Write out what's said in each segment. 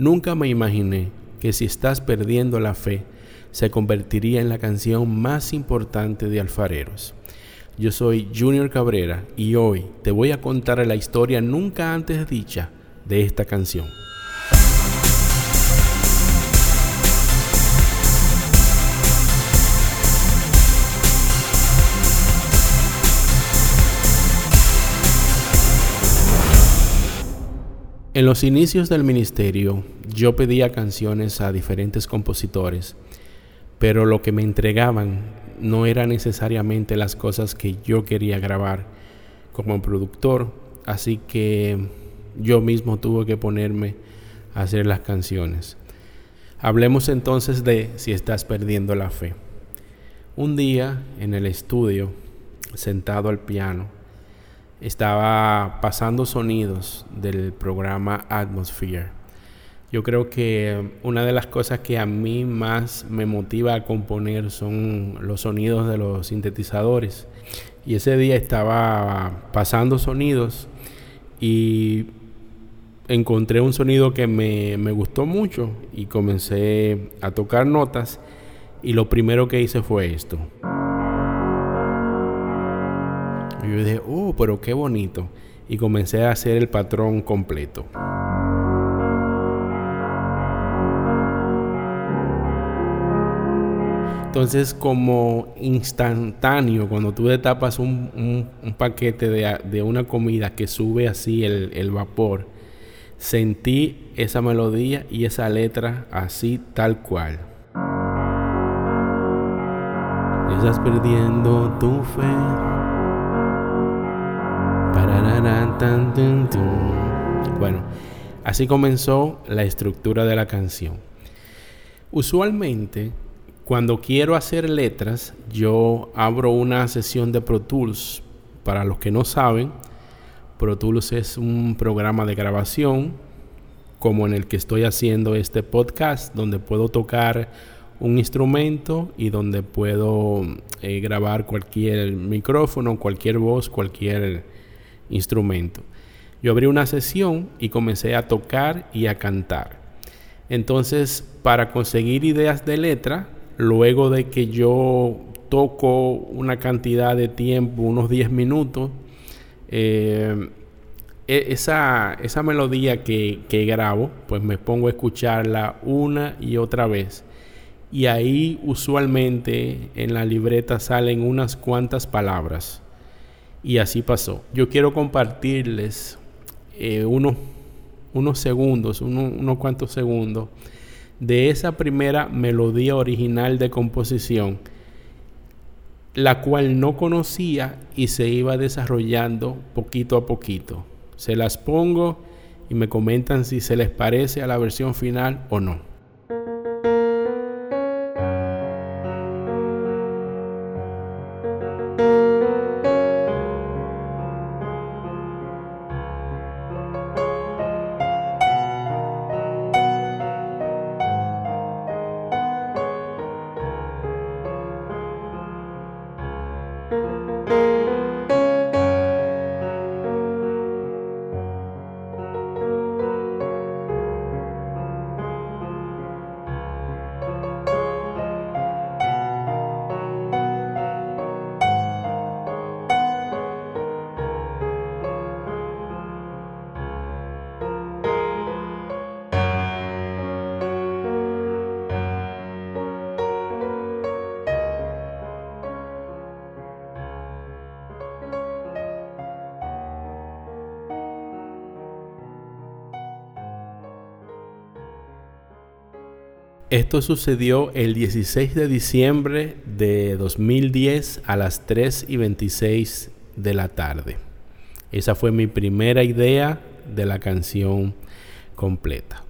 Nunca me imaginé que si estás perdiendo la fe, se convertiría en la canción más importante de Alfareros. Yo soy Junior Cabrera y hoy te voy a contar la historia nunca antes dicha de esta canción. En los inicios del ministerio yo pedía canciones a diferentes compositores, pero lo que me entregaban no era necesariamente las cosas que yo quería grabar como productor, así que yo mismo tuve que ponerme a hacer las canciones. Hablemos entonces de si estás perdiendo la fe. Un día en el estudio, sentado al piano, estaba pasando sonidos del programa Atmosphere. Yo creo que una de las cosas que a mí más me motiva a componer son los sonidos de los sintetizadores. Y ese día estaba pasando sonidos y encontré un sonido que me, me gustó mucho y comencé a tocar notas y lo primero que hice fue esto. Y yo dije, oh, pero qué bonito. Y comencé a hacer el patrón completo. Entonces, como instantáneo, cuando tú tapas un, un, paquete de, de, una comida que sube así el, el, vapor, sentí esa melodía y esa letra así tal cual. Estás perdiendo tu fe. Bueno, así comenzó la estructura de la canción. Usualmente, cuando quiero hacer letras, yo abro una sesión de Pro Tools. Para los que no saben, Pro Tools es un programa de grabación como en el que estoy haciendo este podcast, donde puedo tocar un instrumento y donde puedo eh, grabar cualquier micrófono, cualquier voz, cualquier instrumento. Yo abrí una sesión y comencé a tocar y a cantar. Entonces, para conseguir ideas de letra, luego de que yo toco una cantidad de tiempo, unos 10 minutos, eh, e, esa, esa, melodía que, que grabo, pues me pongo a escucharla una y otra vez. Y ahí usualmente en la libreta salen unas cuantas palabras. Y así pasó. Yo quiero compartirles eh, unos, unos segundos, unos cuantos segundos de esa primera melodía original de composición, la cual no conocía y se iba desarrollando poquito a poquito. Se las pongo y me comentan si se les parece a la versión final o no. Esto sucedió el 16 de diciembre de 2010 a las 3 y 26 de la tarde. Esa fue mi primera idea de la canción completa.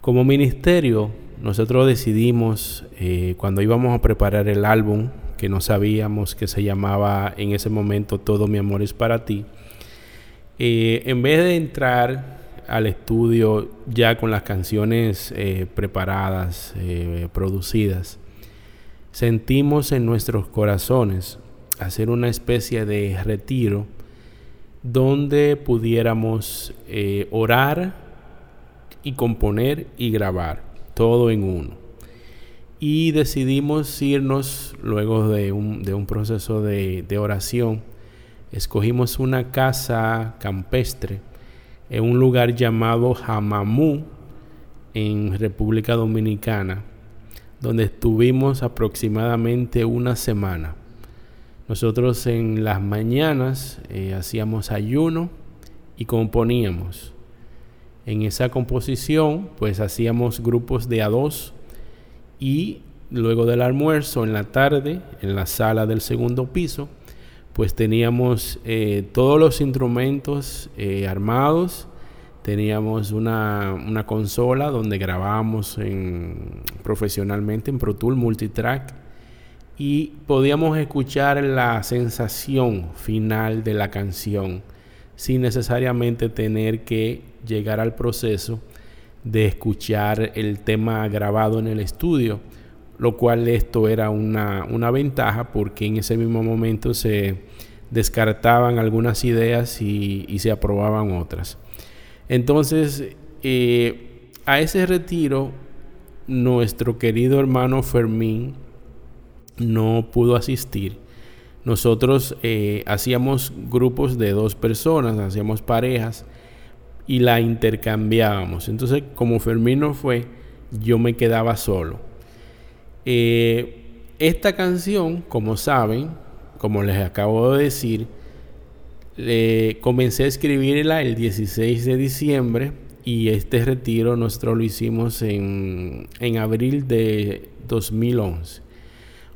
Como ministerio, nosotros decidimos eh, cuando íbamos a preparar el álbum, que no sabíamos que se llamaba en ese momento Todo mi amor es para ti, eh, en vez de entrar al estudio ya con las canciones eh, preparadas, eh, producidas, sentimos en nuestros corazones hacer una especie de retiro donde pudiéramos eh, orar y componer y grabar, todo en uno. Y decidimos irnos luego de un, proceso de, de oración. Escogimos una casa campestre en un lugar llamado Jamamú, en República Dominicana, donde estuvimos aproximadamente una semana. Nosotros en las mañanas eh, hacíamos ayuno y componíamos. En esa composición, pues hacíamos grupos de a dos y luego del almuerzo en la tarde, en la sala del segundo piso, pues teníamos eh, todos los instrumentos eh, armados. Teníamos una, consola donde grabábamos profesionalmente en Pro Tool Multitrack. Y podíamos escuchar la sensación final de la canción sin necesariamente tener que llegar al proceso de escuchar el tema grabado en el estudio, lo cual esto era una, ventaja porque en ese mismo momento se descartaban algunas ideas y se aprobaban otras. Entonces, eh, a ese retiro, nuestro querido hermano Fermín no pudo asistir. Nosotros eh, hacíamos grupos de dos personas, hacíamos parejas y la intercambiábamos. Entonces, como Fermín no fue, yo me quedaba solo. Eh, esta canción, como saben, como les acabo de decir, comencé a escribirla el 16 de diciembre y este retiro nosotros lo hicimos en, en abril de 2011.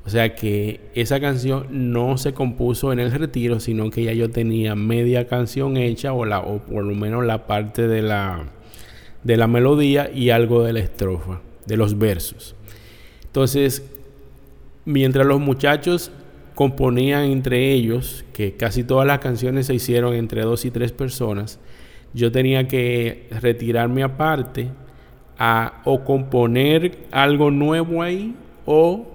O sea que esa canción no se compuso en el retiro, sino que ya yo tenía media canción hecha o, o por lo menos la parte de la, de la melodía y algo de la estrofa, de los versos. Entonces, mientras los muchachos componían entre ellos, que casi todas las canciones se hicieron entre dos y tres personas, yo tenía que retirarme aparte a o componer algo nuevo ahí o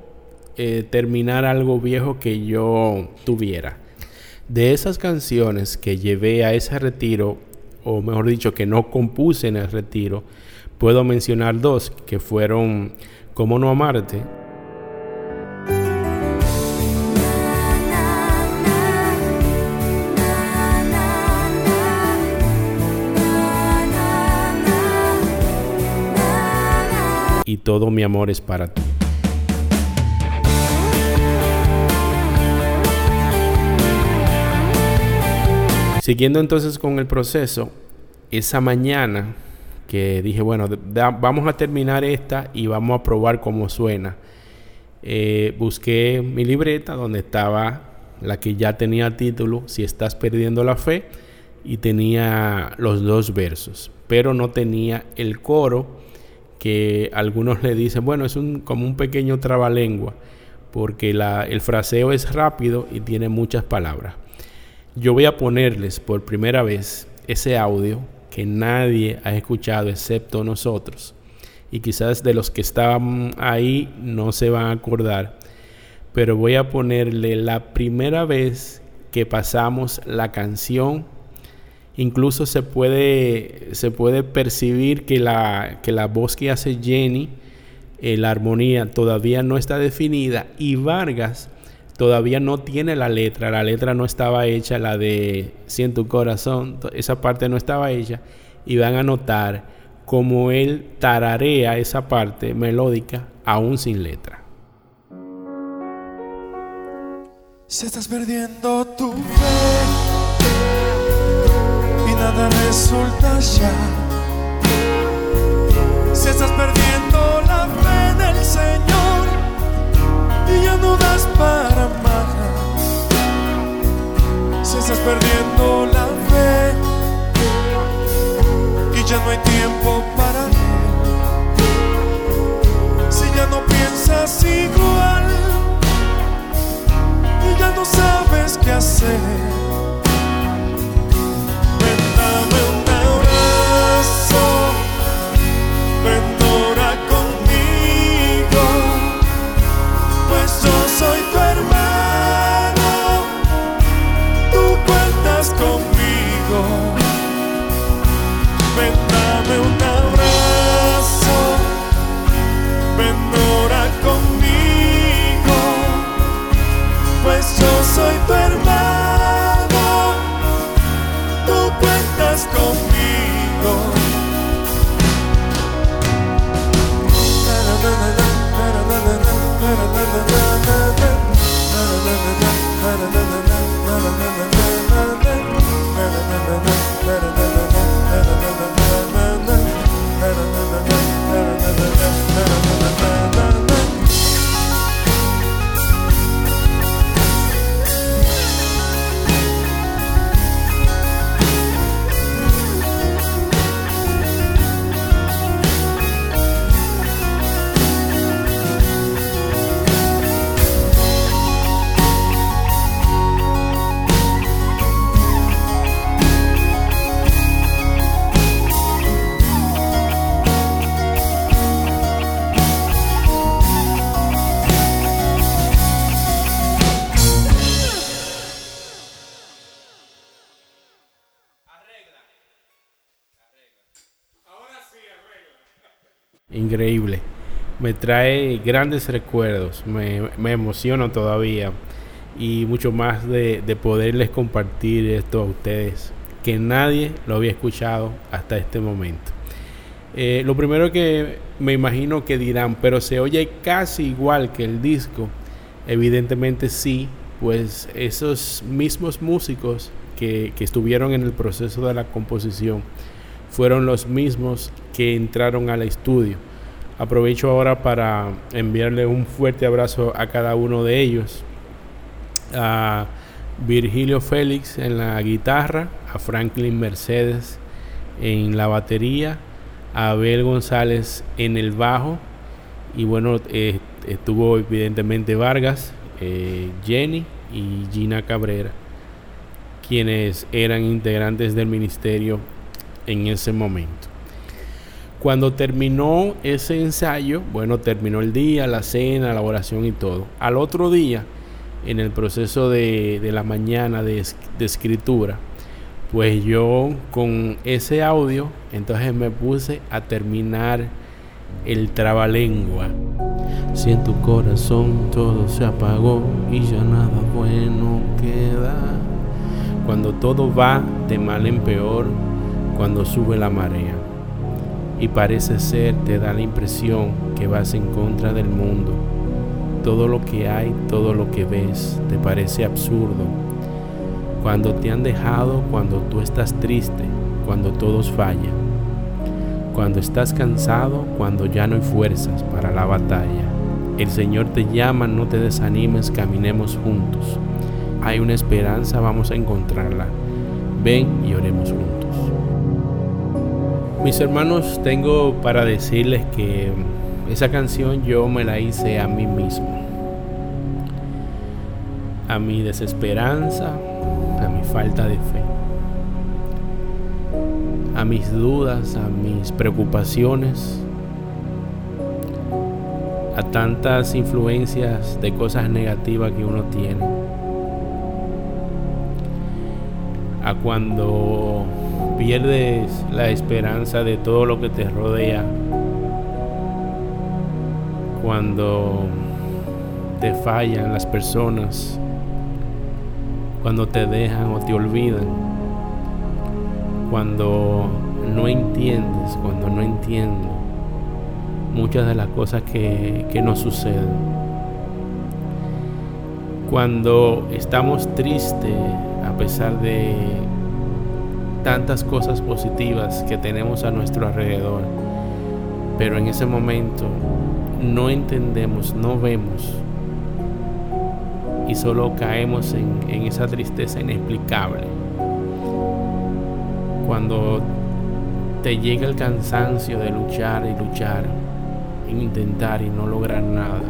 eh, terminar algo viejo que yo tuviera. De esas canciones que llevé a ese retiro, o mejor dicho, que no compuse en el retiro, puedo mencionar dos que fueron Cómo no amarte y todo mi amor es para ti. Siguiendo entonces con el proceso, esa mañana que dije, bueno, vamos a terminar esta y vamos a probar cómo suena. Eh, busqué mi libreta donde estaba la que ya tenía título, Si estás perdiendo la fe, y tenía los dos versos, pero no tenía el coro que algunos le dicen, bueno, es un, como un pequeño trabalengua, porque el fraseo es rápido y tiene muchas palabras. Yo voy a ponerles por primera vez ese audio que nadie ha escuchado excepto nosotros. Y quizás de los que estaban ahí no se van a acordar. Pero voy a ponerle la primera vez que pasamos la canción Incluso se puede, se puede percibir que la, que la voz que hace Jenny, eh, la armonía todavía no está definida y Vargas todavía no tiene la letra. La letra no estaba hecha, la de Siento corazón, esa parte no estaba hecha. Y van a notar como él tararea esa parte melódica aún sin letra. Se estás perdiendo tu fe nada resulta ya. Si estás perdiendo la fe del Señor y ya no das para más. Si estás perdiendo la fe y ya no hay tiempo para Él. Si ya no piensas igual y ya no sabes qué hacer. Increíble. Me trae grandes recuerdos. Me, me emociono todavía. Y mucho más de, de poderles compartir esto a ustedes. Que nadie lo había escuchado hasta este momento. Eh, lo primero que me imagino que dirán, pero se oye casi igual que el disco. Evidentemente sí, pues esos mismos músicos que estuvieron en el proceso de la composición fueron los mismos que entraron al estudio. Aprovecho ahora para enviarle un fuerte abrazo a cada uno de ellos. A Virgilio Félix en la guitarra, a Franklin Mercedes en la batería, a Abel González en el bajo y bueno, eh, estuvo evidentemente Vargas, eh, Jenny y Gina Cabrera, quienes eran integrantes del ministerio en ese momento. Cuando terminó ese ensayo, bueno, terminó el día, la cena, la oración y todo. Al otro día, en el proceso de, de la mañana de, de, escritura, pues yo con ese audio, entonces me puse a terminar el trabalengua. Si en tu corazón todo se apagó y ya nada bueno queda. Cuando todo va de mal en peor, cuando sube la marea. Y parece ser, te da la impresión que vas en contra del mundo. Todo lo que hay, todo lo que ves, te parece absurdo. Cuando te han dejado, cuando tú estás triste, cuando todos fallan. Cuando estás cansado, cuando ya no hay fuerzas para la batalla. El Señor te llama, no te desanimes, caminemos juntos. Hay una esperanza, vamos a encontrarla. Ven y oremos juntos. Mis hermanos, tengo para decirles que esa canción yo me la hice a mí mismo. A mi desesperanza, a mi falta de fe, a mis dudas, a mis preocupaciones, a tantas influencias de cosas negativas que uno tiene. A cuando pierdes la esperanza de todo lo que te rodea, cuando te fallan las personas, cuando te dejan o te olvidan, cuando no entiendes, cuando no entiendo muchas de las cosas que, que nos suceden. Cuando estamos tristes a pesar de tantas cosas positivas que tenemos a nuestro alrededor, pero en ese momento no entendemos, no vemos y solo caemos en, esa tristeza inexplicable. Cuando te llega el cansancio de luchar y luchar, en intentar y no lograr nada.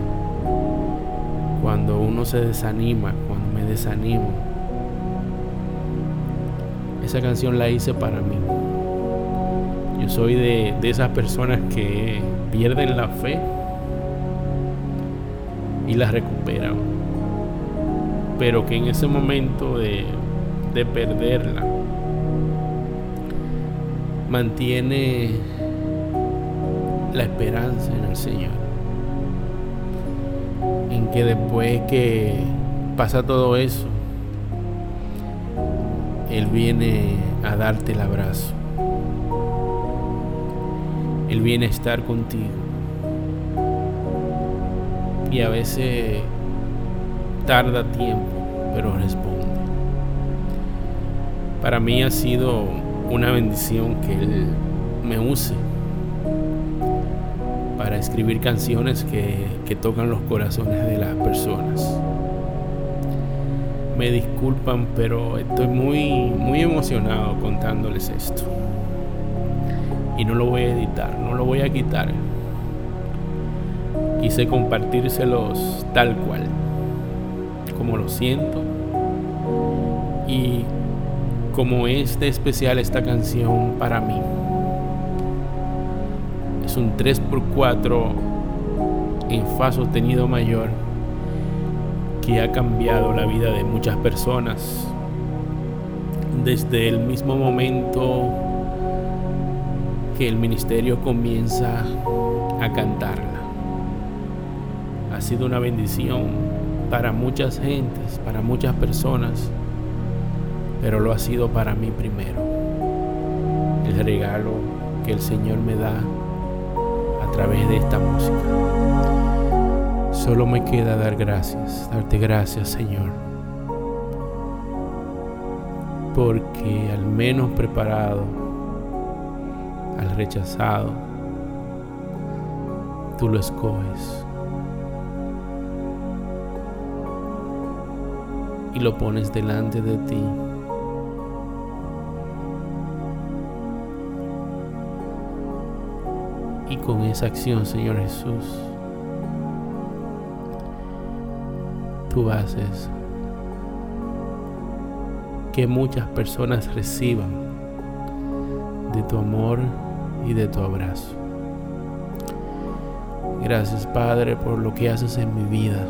Cuando uno se desanima, cuando me desanimo, esa canción la hice para mí. Yo soy de, de esas personas que pierden la fe y la recuperan. Pero que en ese momento de, de perderla, mantiene la esperanza en el Señor. En que después que pasa todo eso, Él viene a darte el abrazo. Él viene a estar contigo. Y a veces tarda tiempo, pero responde. Para mí ha sido una bendición que Él me use para escribir canciones que, que tocan los corazones de las personas. Me disculpan, pero estoy muy, muy emocionado contándoles esto. Y no lo voy a editar, no lo voy a quitar. Quise compartírselos tal cual, como lo siento. Y como es de especial esta canción para mí. Es un 3x4 en fa sostenido mayor que ha cambiado la vida de muchas personas. Desde el mismo momento que el ministerio comienza a cantarla. Ha sido una bendición para muchas gentes, para muchas personas pero lo ha sido para mí primero. El regalo que el Señor me da a través de esta música. Solo me queda dar gracias, darte gracias Señor, porque al menos preparado, al rechazado, tú lo escoges. y lo pones delante de ti y con esa acción, Señor Jesús, tú haces que muchas personas reciban de tu amor y de tu abrazo. Gracias Padre por lo que haces en mi vida,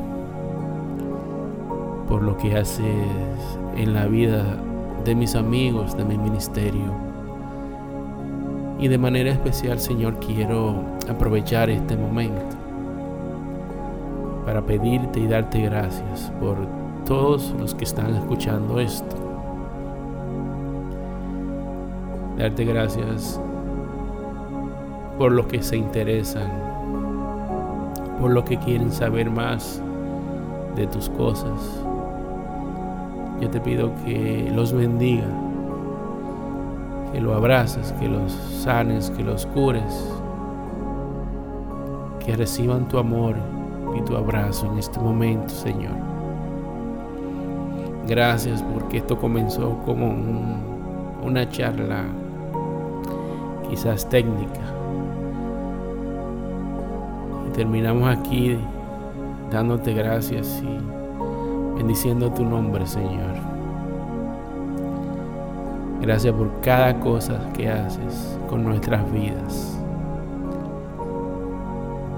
por lo que haces en la vida de mis amigos, de mi ministerio y de manera especial, Señor, quiero aprovechar este momento para pedirte y darte gracias por todos los que están escuchando esto. Darte gracias por los que se interesan, por los que quieren saber más de tus cosas. Yo te pido que los bendiga que lo abraces, que los sanes, que los cures, que reciban tu amor y tu abrazo en este momento, Señor. Gracias porque esto comenzó como una charla quizás técnica. Y terminamos aquí dándote gracias y bendiciendo tu nombre, Señor. Gracias por cada cosa que haces con nuestras vidas.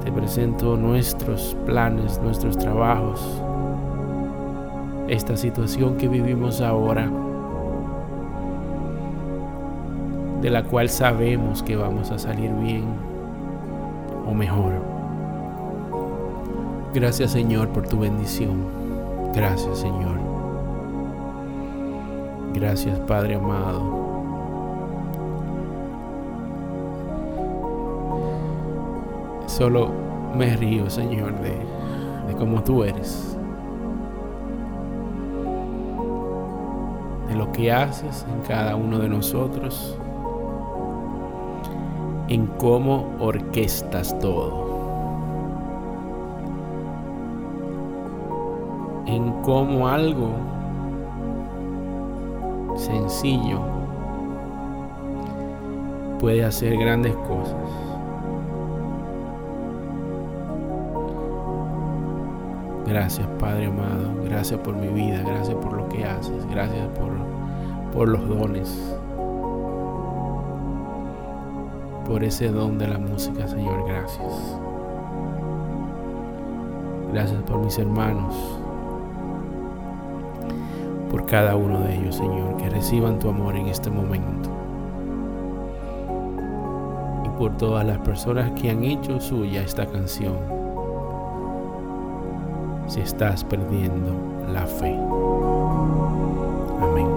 Te presento nuestros planes, nuestros trabajos, esta situación que vivimos ahora, de la cual sabemos que vamos a salir bien o mejor. Gracias Señor por tu bendición. Gracias Señor. Gracias Padre amado. Solo me río, Señor, de, de cómo tú eres. De lo que haces en cada uno de nosotros. En cómo orquestas todo. En cómo algo sencillo puede hacer grandes cosas. Gracias Padre amado, gracias por mi vida, gracias por lo que haces, gracias por, por los dones, por ese don de la música Señor, gracias. Gracias por mis hermanos, por cada uno de ellos, Señor, que reciban tu amor en este momento. Y por todas las personas que han hecho suya esta canción si estás perdiendo la fe. Amén.